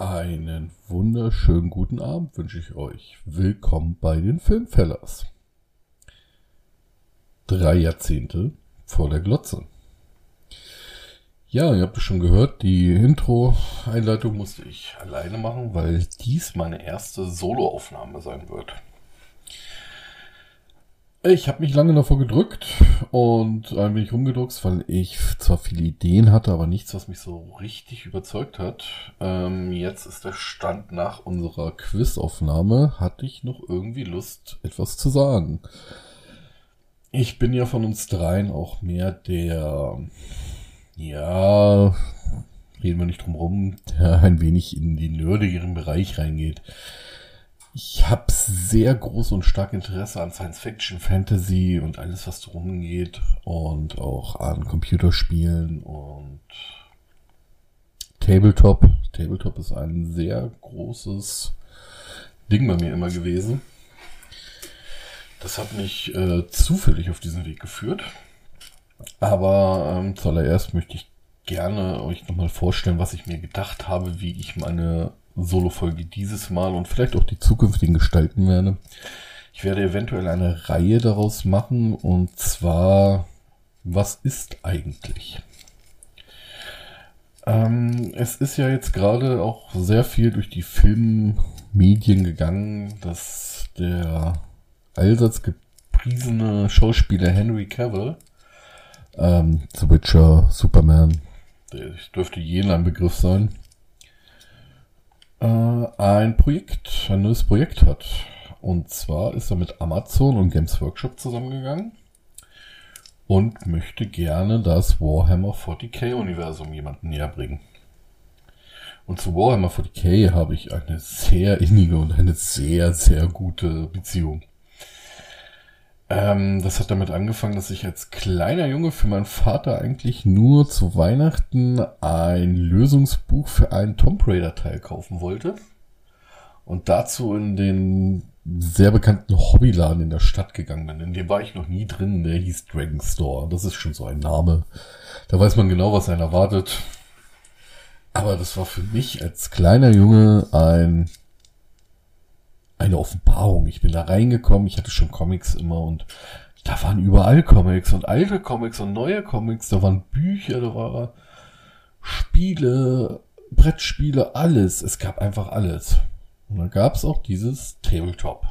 Einen wunderschönen guten Abend wünsche ich euch. Willkommen bei den Filmfellers. Drei Jahrzehnte vor der Glotze. Ja, ihr habt es schon gehört, die Intro-Einleitung musste ich alleine machen, weil dies meine erste Soloaufnahme sein wird. Ich habe mich lange davor gedrückt und ein wenig rumgedruckst, weil ich zwar viele Ideen hatte, aber nichts, was mich so richtig überzeugt hat. Ähm, jetzt ist der Stand nach unserer Quizaufnahme. Hatte ich noch irgendwie Lust, etwas zu sagen? Ich bin ja von uns dreien auch mehr der, ja, reden wir nicht drum rum, der ein wenig in den nerdigeren Bereich reingeht. Ich habe sehr groß und stark Interesse an Science Fiction, Fantasy und alles, was drum geht. Und auch an Computerspielen und Tabletop. Tabletop ist ein sehr großes Ding bei mir immer gewesen. Das hat mich äh, zufällig auf diesen Weg geführt. Aber ähm, zuallererst möchte ich gerne euch nochmal vorstellen, was ich mir gedacht habe, wie ich meine Solo-Folge dieses Mal und vielleicht auch die zukünftigen gestalten werde. Ich werde eventuell eine Reihe daraus machen und zwar, was ist eigentlich? Ähm, es ist ja jetzt gerade auch sehr viel durch die Filmmedien gegangen, dass der allseits gepriesene Schauspieler Henry Cavill, ähm, The Witcher, Superman, der dürfte jeden ein Begriff sein, äh, ein Projekt, ein neues Projekt hat. Und zwar ist er mit Amazon und Games Workshop zusammengegangen und möchte gerne das Warhammer 40k Universum jemanden näher bringen. Und zu Warhammer 40k habe ich eine sehr innige und eine sehr, sehr gute Beziehung. Ähm, das hat damit angefangen, dass ich als kleiner Junge für meinen Vater eigentlich nur zu Weihnachten ein Lösungsbuch für einen Tomb Raider Teil kaufen wollte. Und dazu in den sehr bekannten Hobbyladen in der Stadt gegangen bin. In dem war ich noch nie drin. Der hieß Dragon Store. Das ist schon so ein Name. Da weiß man genau, was einen erwartet. Aber das war für mich als kleiner Junge ein eine Offenbarung. Ich bin da reingekommen, ich hatte schon Comics immer und da waren überall Comics und alte Comics und neue Comics, da waren Bücher, da waren Spiele, Brettspiele, alles. Es gab einfach alles. Und da gab es auch dieses Tabletop.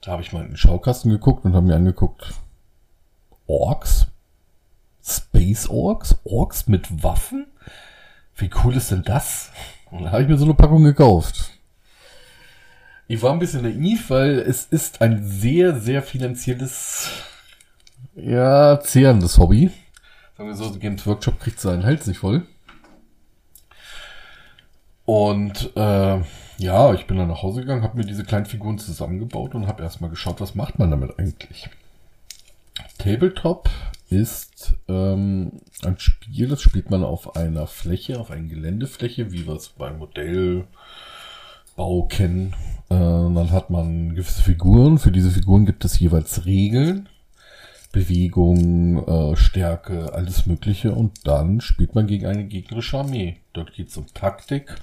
Da habe ich mal in den Schaukasten geguckt und habe mir angeguckt, Orks? Space Orks? Orks mit Waffen? Wie cool ist denn das? Und da habe ich mir so eine Packung gekauft. Ich war ein bisschen naiv, weil es ist ein sehr, sehr finanzielles, ja, zehrendes Hobby. Sagen wir so, Games Workshop kriegt seinen Hals nicht voll. Und äh, ja, ich bin dann nach Hause gegangen, habe mir diese kleinen Figuren zusammengebaut und habe erstmal geschaut, was macht man damit eigentlich. Tabletop ist ähm, ein Spiel, das spielt man auf einer Fläche, auf einer Geländefläche, wie wir es beim Modellbau kennen äh, dann hat man gewisse Figuren. Für diese Figuren gibt es jeweils Regeln. Bewegung, äh, Stärke, alles Mögliche. Und dann spielt man gegen eine gegnerische Armee. Dort geht es um Taktik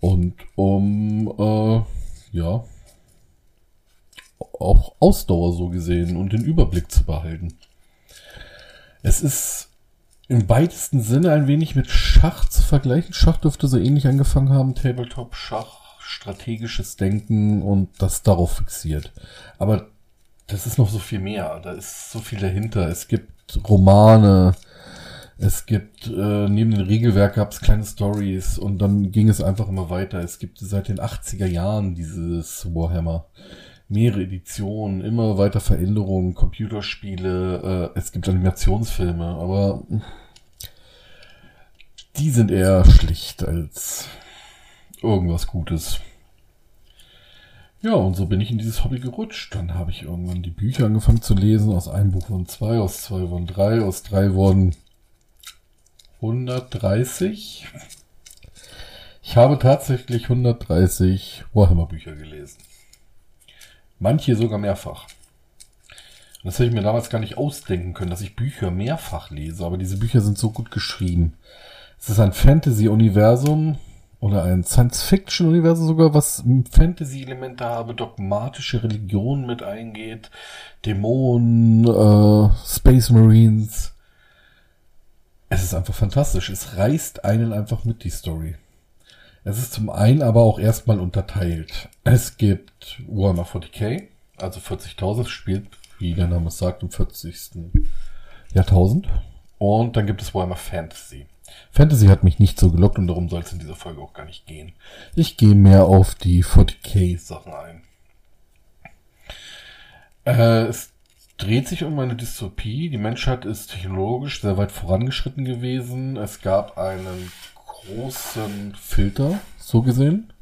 und um, äh, ja, auch Ausdauer so gesehen und den Überblick zu behalten. Es ist im weitesten Sinne ein wenig mit Schach zu vergleichen. Schach dürfte so ähnlich angefangen haben. Tabletop, Schach, strategisches Denken und das darauf fixiert. Aber das ist noch so viel mehr. Da ist so viel dahinter. Es gibt Romane, es gibt äh, neben dem Regelwerk gab es kleine Stories und dann ging es einfach immer weiter. Es gibt seit den 80er Jahren dieses Warhammer. Mehrere Editionen, immer weiter Veränderungen, Computerspiele, äh, es gibt Animationsfilme, aber die sind eher schlicht als irgendwas Gutes. Ja, und so bin ich in dieses Hobby gerutscht. Dann habe ich irgendwann die Bücher angefangen zu lesen. Aus einem Buch wurden zwei, aus zwei wurden drei, aus drei wurden 130. Ich habe tatsächlich 130 Warhammer-Bücher gelesen. Manche sogar mehrfach. das hätte ich mir damals gar nicht ausdenken können, dass ich Bücher mehrfach lese, aber diese Bücher sind so gut geschrieben Es ist ein Fantasy-Universum oder ein Science-Fiction-Universum sogar, was Fantasy-Elemente habe, dogmatische Religion mit eingeht, Dämonen, äh, Space Marines. Es ist einfach fantastisch. Es reißt einen einfach mit, die Story. Es ist zum einen aber auch erstmal unterteilt. Es gibt Warhammer 40k, also 40.000, spielt, wie der Name es sagt, im 40. Jahrtausend. Und dann gibt es Warhammer Fantasy. Fantasy hat mich nicht so gelockt und darum soll es in dieser Folge auch gar nicht gehen. Ich gehe mehr auf die 40k Sachen ein. Äh, es dreht sich um eine Dystopie. Die Menschheit ist technologisch sehr weit vorangeschritten gewesen. Es gab einen großen Filter, so gesehen,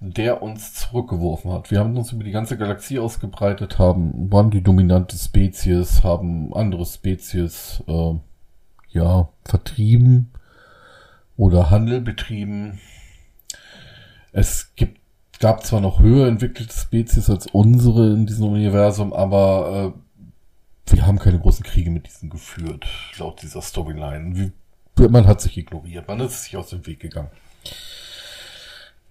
der uns zurückgeworfen hat. Wir haben uns über die ganze Galaxie ausgebreitet, haben, waren die dominante Spezies, haben andere Spezies, äh, ja, vertrieben oder Handel betrieben. Es gibt, gab zwar noch höher entwickelte Spezies als unsere in diesem Universum, aber äh, wir haben keine großen Kriege mit diesen geführt, laut dieser Storyline. Wie, man hat sich ignoriert, man ist sich aus dem Weg gegangen.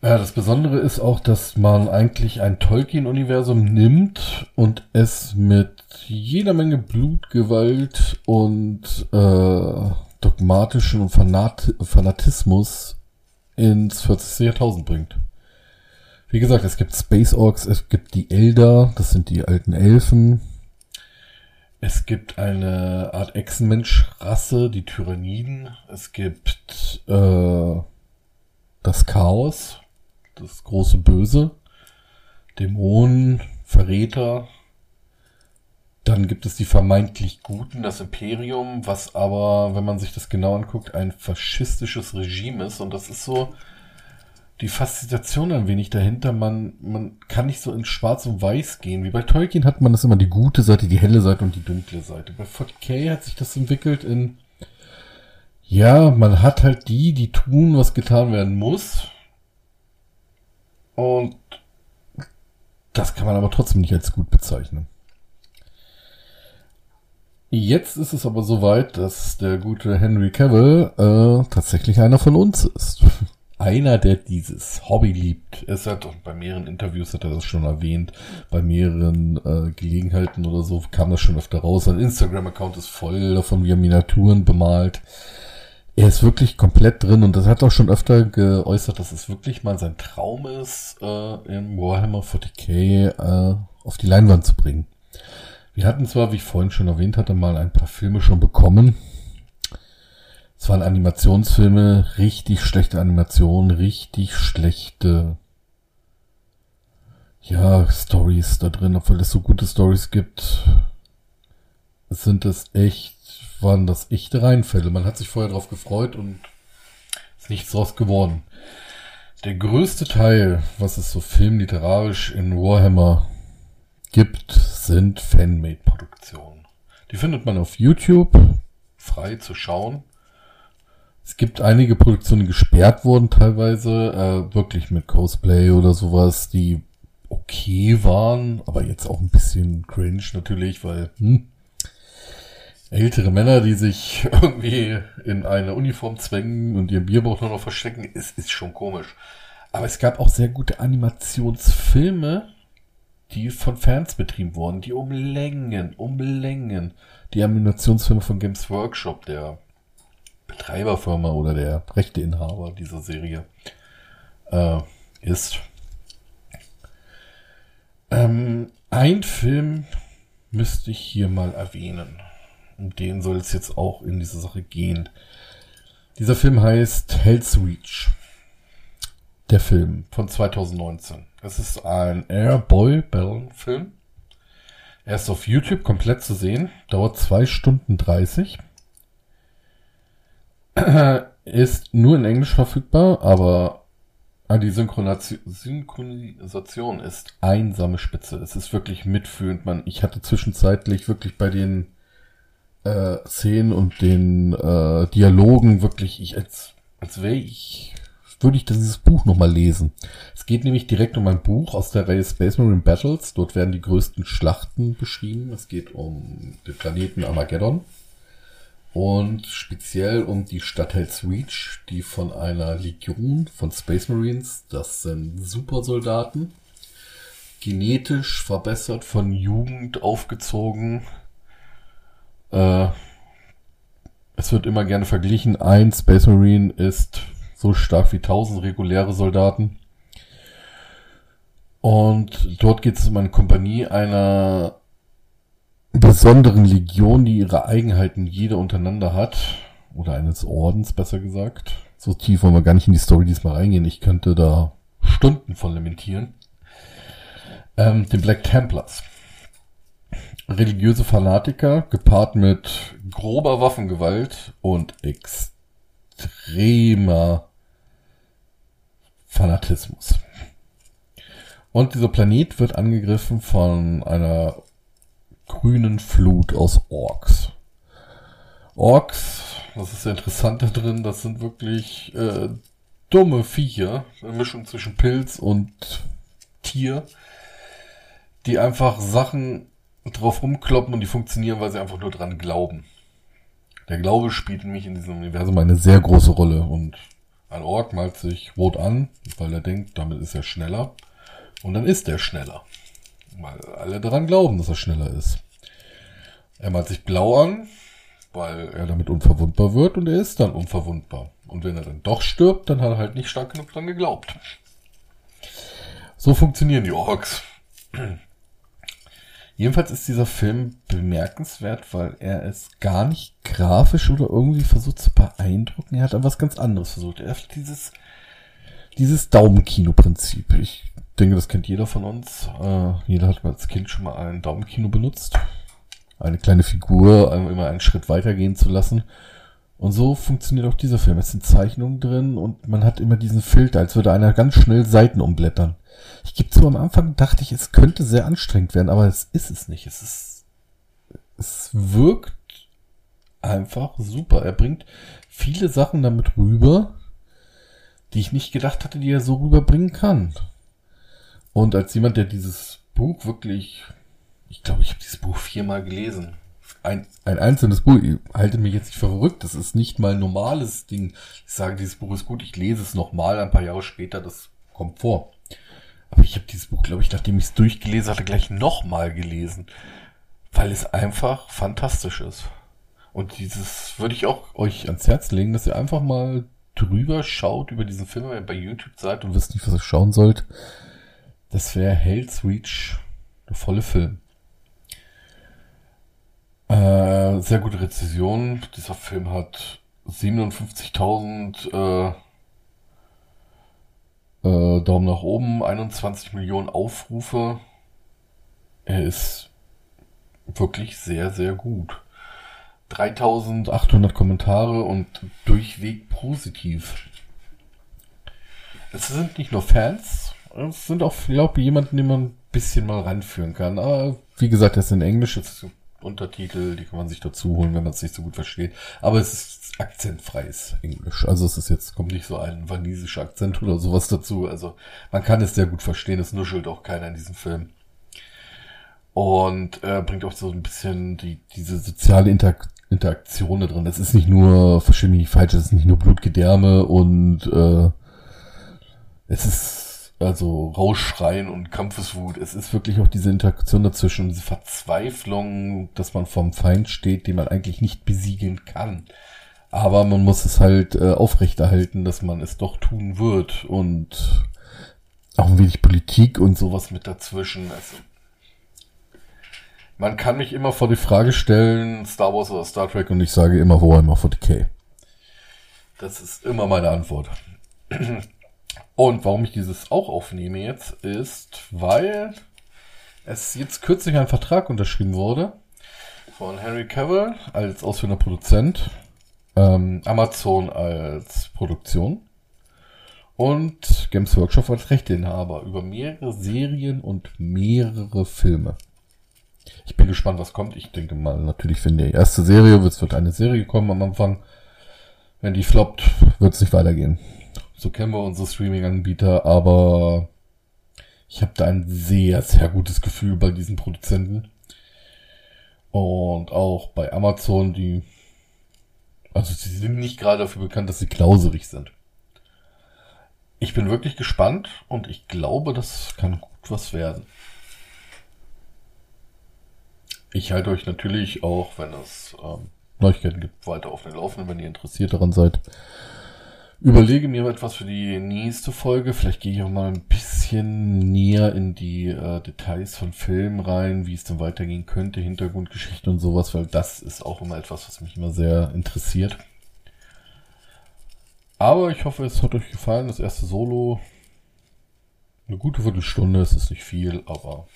Ja, das Besondere ist auch, dass man eigentlich ein Tolkien-Universum nimmt und es mit jeder Menge Blutgewalt und äh, dogmatischen und Fanat Fanatismus ins 40. Jahrtausend bringt. Wie gesagt, es gibt Space Orcs, es gibt die Elder, das sind die alten Elfen. Es gibt eine Art Echsenmensch-Rasse, die Tyranniden. Es gibt äh, das Chaos, das große Böse, Dämonen, Verräter. Dann gibt es die vermeintlich Guten, das Imperium, was aber, wenn man sich das genau anguckt, ein faschistisches Regime ist. Und das ist so die Faszination ein wenig dahinter. Man, man kann nicht so in Schwarz und Weiß gehen. Wie bei Tolkien hat man das immer die gute Seite, die helle Seite und die dunkle Seite. Bei 40k hat sich das entwickelt in, ja, man hat halt die, die tun, was getan werden muss. Und das kann man aber trotzdem nicht als gut bezeichnen. Jetzt ist es aber soweit, dass der gute Henry Cavill äh, tatsächlich einer von uns ist. Einer, der dieses Hobby liebt. Es hat bei mehreren Interviews hat er das schon erwähnt, bei mehreren äh, Gelegenheiten oder so kam das schon öfter raus. Sein Instagram-Account ist voll davon, wie er Miniaturen bemalt er ist wirklich komplett drin und das hat auch schon öfter geäußert, dass es wirklich mal sein Traum ist, äh, im Warhammer 40k äh, auf die Leinwand zu bringen. Wir hatten zwar, wie ich vorhin schon erwähnt hatte, mal ein paar Filme schon bekommen. Es waren Animationsfilme, richtig schlechte Animationen, richtig schlechte ja, Stories da drin, obwohl es so gute Stories gibt, sind es echt waren das echte Reinfälle. Man hat sich vorher darauf gefreut und ist nichts draus geworden. Der größte Teil, was es so filmliterarisch in Warhammer gibt, sind Fanmade-Produktionen. Die findet man auf YouTube, frei zu schauen. Es gibt einige Produktionen, die gesperrt wurden, teilweise, äh, wirklich mit Cosplay oder sowas, die okay waren, aber jetzt auch ein bisschen cringe natürlich, weil, hm, ältere Männer, die sich irgendwie in eine Uniform zwängen und ihr Bierbauch nur noch verstecken, ist, ist schon komisch. Aber es gab auch sehr gute Animationsfilme, die von Fans betrieben wurden, die um Längen, um Längen die Animationsfilme von Games Workshop, der Betreiberfirma oder der Rechteinhaber dieser Serie, äh, ist. Ähm, ein Film müsste ich hier mal erwähnen um den soll es jetzt auch in diese Sache gehen. Dieser Film heißt Hell's Reach. Der Film von 2019. Es ist ein Airboy Ballon Film. Er ist auf YouTube komplett zu sehen. Dauert zwei Stunden 30. ist nur in Englisch verfügbar, aber die Synchronisation ist einsame Spitze. Es ist wirklich mitfühlend. Man, ich hatte zwischenzeitlich wirklich bei den äh, Szenen und den äh, Dialogen wirklich, ich als, als wäre ich, würde ich dieses Buch nochmal lesen. Es geht nämlich direkt um ein Buch aus der Reihe Space Marine Battles. Dort werden die größten Schlachten beschrieben. Es geht um den Planeten Armageddon. Und speziell um die Stadt Hells Reach, die von einer Legion von Space Marines, das sind Supersoldaten, genetisch verbessert, von Jugend aufgezogen. Äh, es wird immer gerne verglichen, ein Space Marine ist so stark wie tausend reguläre Soldaten. Und dort geht es um eine Kompanie einer besonderen Legion, die ihre Eigenheiten jeder untereinander hat. Oder eines Ordens, besser gesagt. So tief wollen wir gar nicht in die Story diesmal reingehen. Ich könnte da Stunden von lamentieren. Ähm, den Black Templars. Religiöse Fanatiker, gepaart mit grober Waffengewalt und extremer Fanatismus. Und dieser Planet wird angegriffen von einer grünen Flut aus Orks. Orks, das ist ja interessant da drin, das sind wirklich äh, dumme Viecher, eine Mischung zwischen Pilz und Tier, die einfach Sachen drauf rumkloppen und die funktionieren, weil sie einfach nur dran glauben. Der Glaube spielt nämlich in diesem Universum eine sehr große Rolle und ein Ork malt sich rot an, weil er denkt, damit ist er schneller. Und dann ist er schneller. Weil alle daran glauben, dass er schneller ist. Er malt sich blau an, weil er damit unverwundbar wird und er ist dann unverwundbar. Und wenn er dann doch stirbt, dann hat er halt nicht stark genug dran geglaubt. So funktionieren die Orks. Jedenfalls ist dieser Film bemerkenswert, weil er es gar nicht grafisch oder irgendwie versucht zu beeindrucken. Er hat aber was ganz anderes versucht. Er hat dieses, dieses Daumenkino-Prinzip. Ich denke, das kennt jeder von uns. Äh, jeder hat als Kind schon mal ein Daumenkino benutzt. Eine kleine Figur immer einen Schritt weitergehen zu lassen. Und so funktioniert auch dieser Film. Es sind Zeichnungen drin und man hat immer diesen Filter, als würde einer ganz schnell Seiten umblättern. Ich gebe zu, am Anfang dachte ich, es könnte sehr anstrengend werden, aber es ist es nicht. Es ist, es wirkt einfach super. Er bringt viele Sachen damit rüber, die ich nicht gedacht hatte, die er so rüberbringen kann. Und als jemand, der dieses Buch wirklich, ich glaube, ich habe dieses Buch viermal gelesen. Ein, ein einzelnes Buch, ich halte mich jetzt nicht verrückt, das ist nicht mal ein normales Ding. Ich sage, dieses Buch ist gut, ich lese es nochmal, ein paar Jahre später, das kommt vor. Aber ich habe dieses Buch, glaube ich, nachdem ich es durchgelesen hatte, gleich nochmal gelesen. Weil es einfach fantastisch ist. Und dieses würde ich auch euch ans Herz legen, dass ihr einfach mal drüber schaut über diesen Film, wenn ihr bei YouTube seid und wisst nicht, was ihr schauen sollt. Das wäre Hell's Reach, der volle Film. Äh, sehr gute Rezession. Dieser Film hat 57.000 äh, äh, Daumen nach oben, 21 Millionen Aufrufe. Er ist wirklich sehr, sehr gut. 3800 Kommentare und durchweg positiv. Es sind nicht nur Fans, es sind auch, glaube ich, jemanden, den man ein bisschen mal ranführen kann. Aber wie gesagt, das ist in Englisch, das ist Untertitel, die kann man sich dazu holen, wenn man es nicht so gut versteht. Aber es ist akzentfreies Englisch. Also es ist jetzt, kommt nicht so ein walisischer Akzent oder sowas dazu. Also man kann es sehr gut verstehen, es nuschelt auch keiner in diesem Film. Und äh, bringt auch so ein bisschen die, diese soziale Interak Interaktion da drin. Es ist nicht nur, verstehe mich nicht falsch, es ist nicht nur Blutgedärme und äh, also Rausschreien und Kampfeswut. Es ist wirklich auch diese Interaktion dazwischen, diese Verzweiflung, dass man vom Feind steht, den man eigentlich nicht besiegeln kann. Aber man muss es halt äh, aufrechterhalten, dass man es doch tun wird und auch ein wenig Politik und sowas mit dazwischen. Also man kann mich immer vor die Frage stellen, Star Wars oder Star Trek und ich sage immer Warhammer 40k. Das ist immer meine Antwort. Und warum ich dieses auch aufnehme jetzt, ist, weil es jetzt kürzlich ein Vertrag unterschrieben wurde von Henry Cavill als ausführender Produzent, ähm, Amazon als Produktion und Games Workshop als Rechteinhaber über mehrere Serien und mehrere Filme. Ich bin gespannt, was kommt. Ich denke mal, natürlich für die erste Serie wird, wird eine Serie kommen am Anfang. Wenn die floppt, wird es nicht weitergehen. So kennen wir unsere Streaming-Anbieter, aber ich habe da ein sehr, sehr gutes Gefühl bei diesen Produzenten. Und auch bei Amazon, die Also sie sind nicht gerade dafür bekannt, dass sie klauserig sind. Ich bin wirklich gespannt und ich glaube, das kann gut was werden. Ich halte euch natürlich auch, wenn es ähm, Neuigkeiten gibt, weiter auf den Laufenden, wenn ihr interessiert daran seid. Überlege mir etwas für die nächste Folge. Vielleicht gehe ich auch mal ein bisschen näher in die äh, Details von Filmen rein, wie es dann weitergehen könnte, Hintergrundgeschichte und sowas, weil das ist auch immer etwas, was mich immer sehr interessiert. Aber ich hoffe, es hat euch gefallen. Das erste Solo. Eine gute Viertelstunde, es ist nicht viel, aber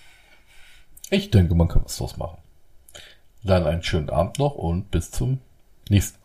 ich denke, man kann was draus machen. Dann einen schönen Abend noch und bis zum nächsten